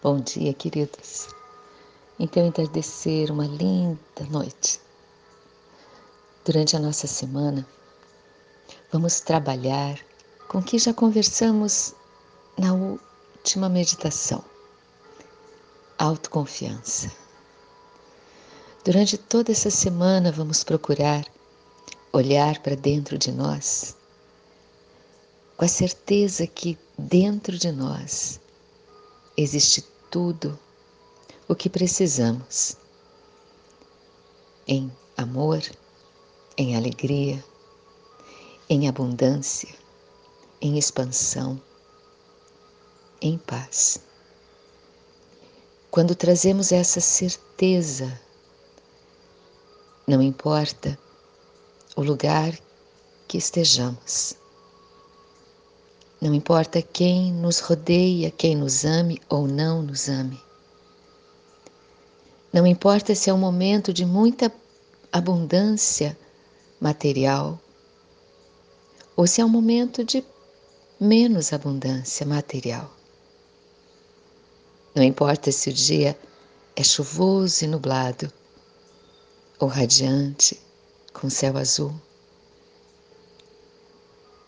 Bom dia, queridos. Então, entardecer uma linda noite. Durante a nossa semana, vamos trabalhar com o que já conversamos na última meditação. Autoconfiança. Durante toda essa semana, vamos procurar olhar para dentro de nós com a certeza que dentro de nós existe tudo o que precisamos em amor, em alegria, em abundância, em expansão, em paz. Quando trazemos essa certeza, não importa o lugar que estejamos, não importa quem nos rodeia, quem nos ame ou não nos ame. Não importa se é um momento de muita abundância material ou se é um momento de menos abundância material. Não importa se o dia é chuvoso e nublado ou radiante com céu azul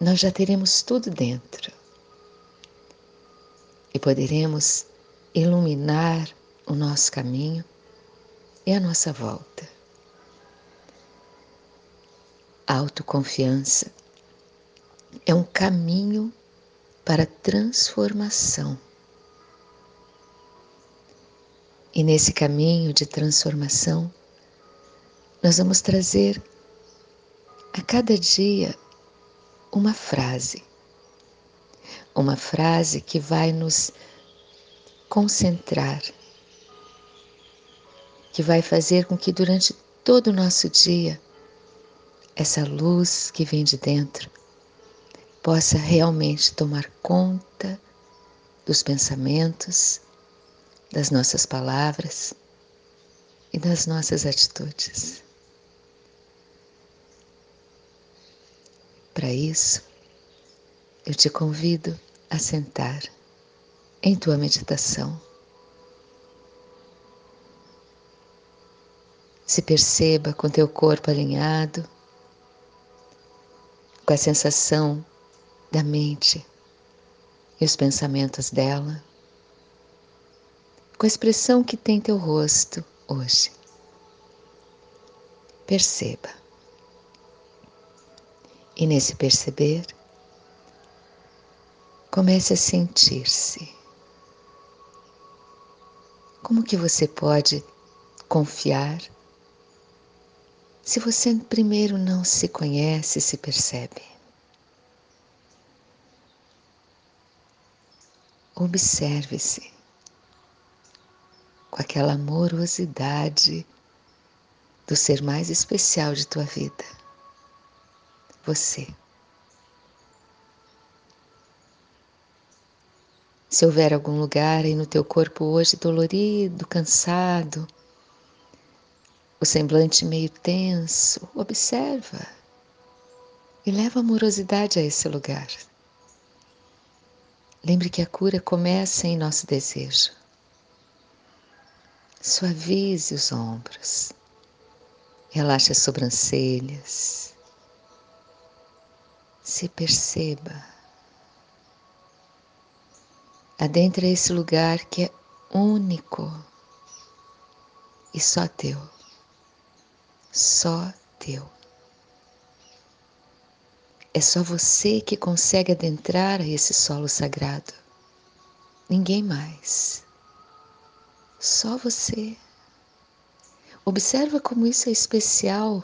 nós já teremos tudo dentro e poderemos iluminar o nosso caminho e a nossa volta. A autoconfiança é um caminho para transformação. E nesse caminho de transformação, nós vamos trazer a cada dia uma frase. Uma frase que vai nos concentrar, que vai fazer com que durante todo o nosso dia essa luz que vem de dentro possa realmente tomar conta dos pensamentos, das nossas palavras e das nossas atitudes. Para isso, eu te convido a sentar em tua meditação. Se perceba com teu corpo alinhado, com a sensação da mente e os pensamentos dela, com a expressão que tem teu rosto hoje. Perceba. E nesse perceber, comece a sentir-se. Como que você pode confiar se você primeiro não se conhece se percebe? Observe-se com aquela amorosidade do ser mais especial de tua vida você. Se houver algum lugar aí no teu corpo hoje dolorido, cansado, o semblante meio tenso, observa e leva amorosidade a esse lugar. Lembre que a cura começa em nosso desejo. Suavize os ombros, relaxe as sobrancelhas, se perceba. Adentra esse lugar que é único e só teu. Só teu. É só você que consegue adentrar a esse solo sagrado. Ninguém mais. Só você. Observa como isso é especial,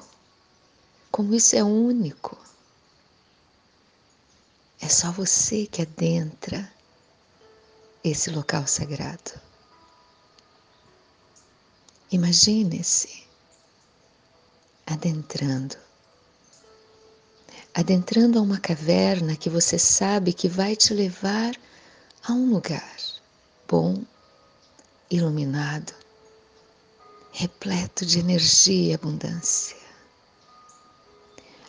como isso é único. É só você que adentra esse local sagrado. Imagine-se adentrando, adentrando a uma caverna que você sabe que vai te levar a um lugar bom, iluminado, repleto de energia e abundância.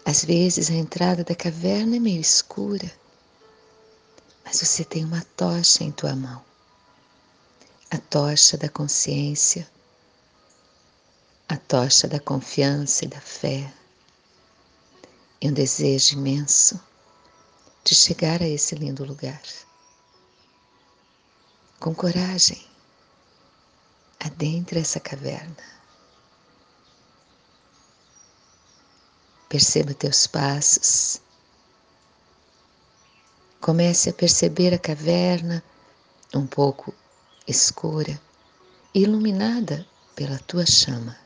Às vezes a entrada da caverna é meio escura, mas você tem uma tocha em tua mão. a tocha da consciência, a tocha da confiança e da fé, e um desejo imenso de chegar a esse lindo lugar. Com coragem, adentre essa caverna. Perceba teus passos. Comece a perceber a caverna um pouco escura, iluminada pela tua chama.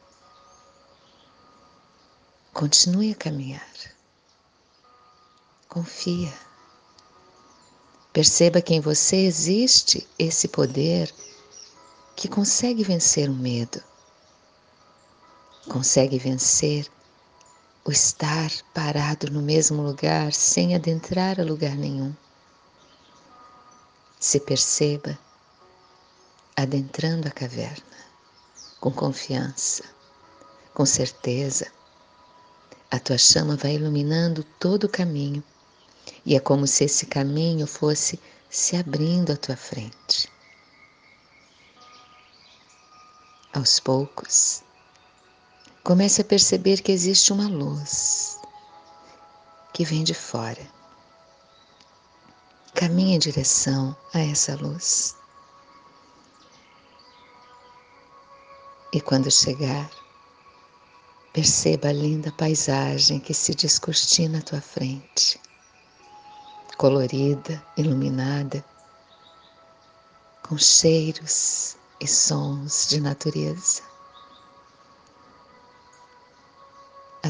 Continue a caminhar. Confia. Perceba que em você existe esse poder que consegue vencer o medo, consegue vencer o estar parado no mesmo lugar sem adentrar a lugar nenhum. Se perceba adentrando a caverna com confiança, com certeza. A tua chama vai iluminando todo o caminho e é como se esse caminho fosse se abrindo à tua frente. Aos poucos, Comece a perceber que existe uma luz que vem de fora. Caminhe em direção a essa luz. E quando chegar, perceba a linda paisagem que se descortina à tua frente, colorida, iluminada, com cheiros e sons de natureza.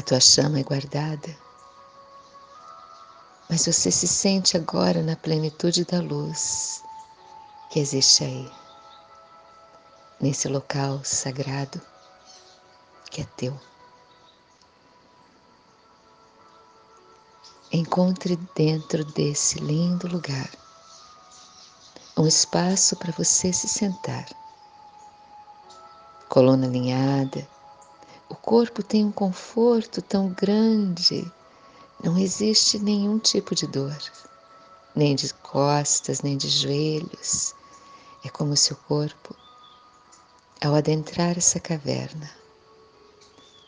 A tua chama é guardada, mas você se sente agora na plenitude da luz que existe aí, nesse local sagrado que é teu. Encontre dentro desse lindo lugar um espaço para você se sentar. Coluna alinhada, corpo tem um conforto tão grande, não existe nenhum tipo de dor, nem de costas, nem de joelhos. É como se o corpo, ao adentrar essa caverna,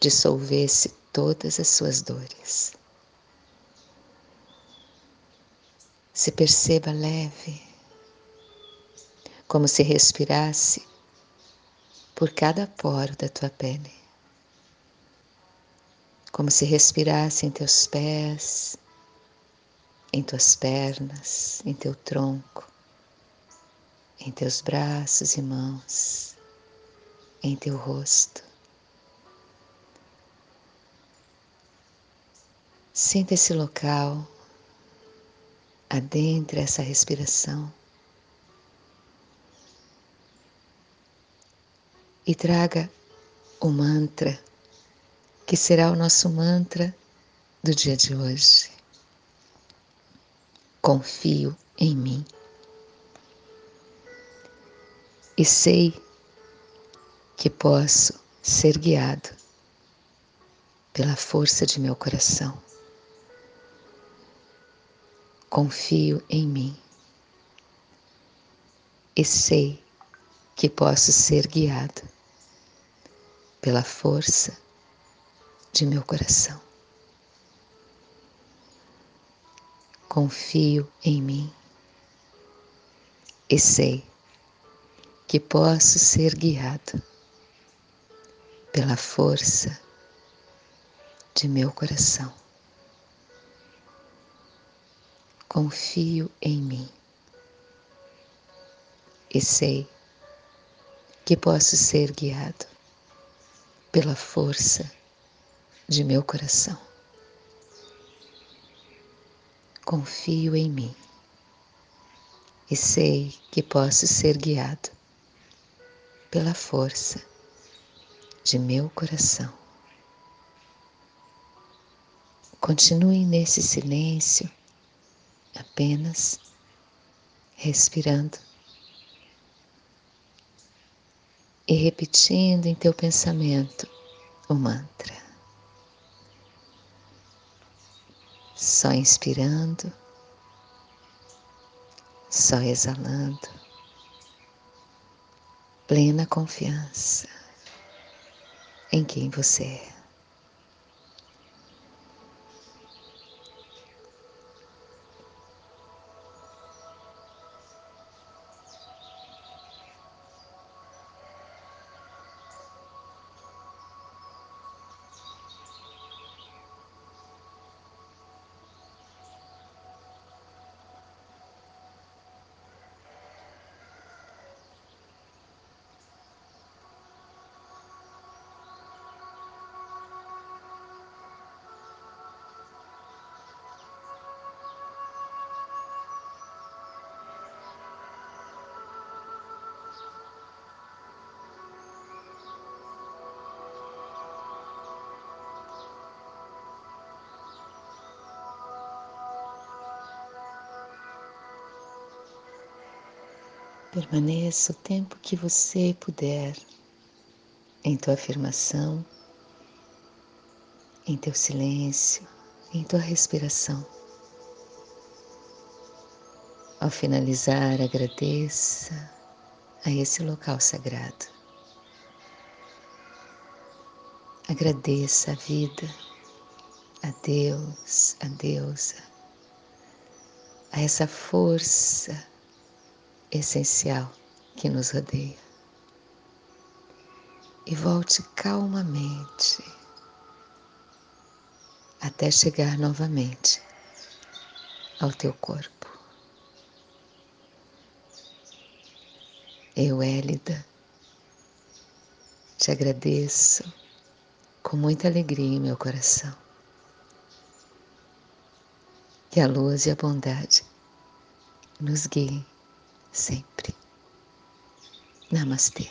dissolvesse todas as suas dores. Se perceba leve, como se respirasse por cada poro da tua pele como se respirasse em teus pés, em tuas pernas, em teu tronco, em teus braços e mãos, em teu rosto. Sinta esse local, adentre essa respiração e traga o mantra que será o nosso mantra do dia de hoje. Confio em mim. E sei que posso ser guiado pela força de meu coração. Confio em mim e sei que posso ser guiado pela força de meu coração. Confio em mim e sei que posso ser guiado pela força de meu coração. Confio em mim e sei que posso ser guiado pela força de meu coração. Confio em mim e sei que posso ser guiado pela força de meu coração. Continue nesse silêncio, apenas respirando e repetindo em teu pensamento o mantra. Só inspirando, só exalando, plena confiança em quem você é. Permaneça o tempo que você puder em tua afirmação, em teu silêncio, em tua respiração. Ao finalizar, agradeça a esse local sagrado. Agradeça a vida, a Deus, a deusa, a essa força essencial que nos rodeia. E volte calmamente até chegar novamente ao teu corpo. Eu, Élida, te agradeço com muita alegria em meu coração. Que a luz e a bondade nos guiem sempre. Namastê.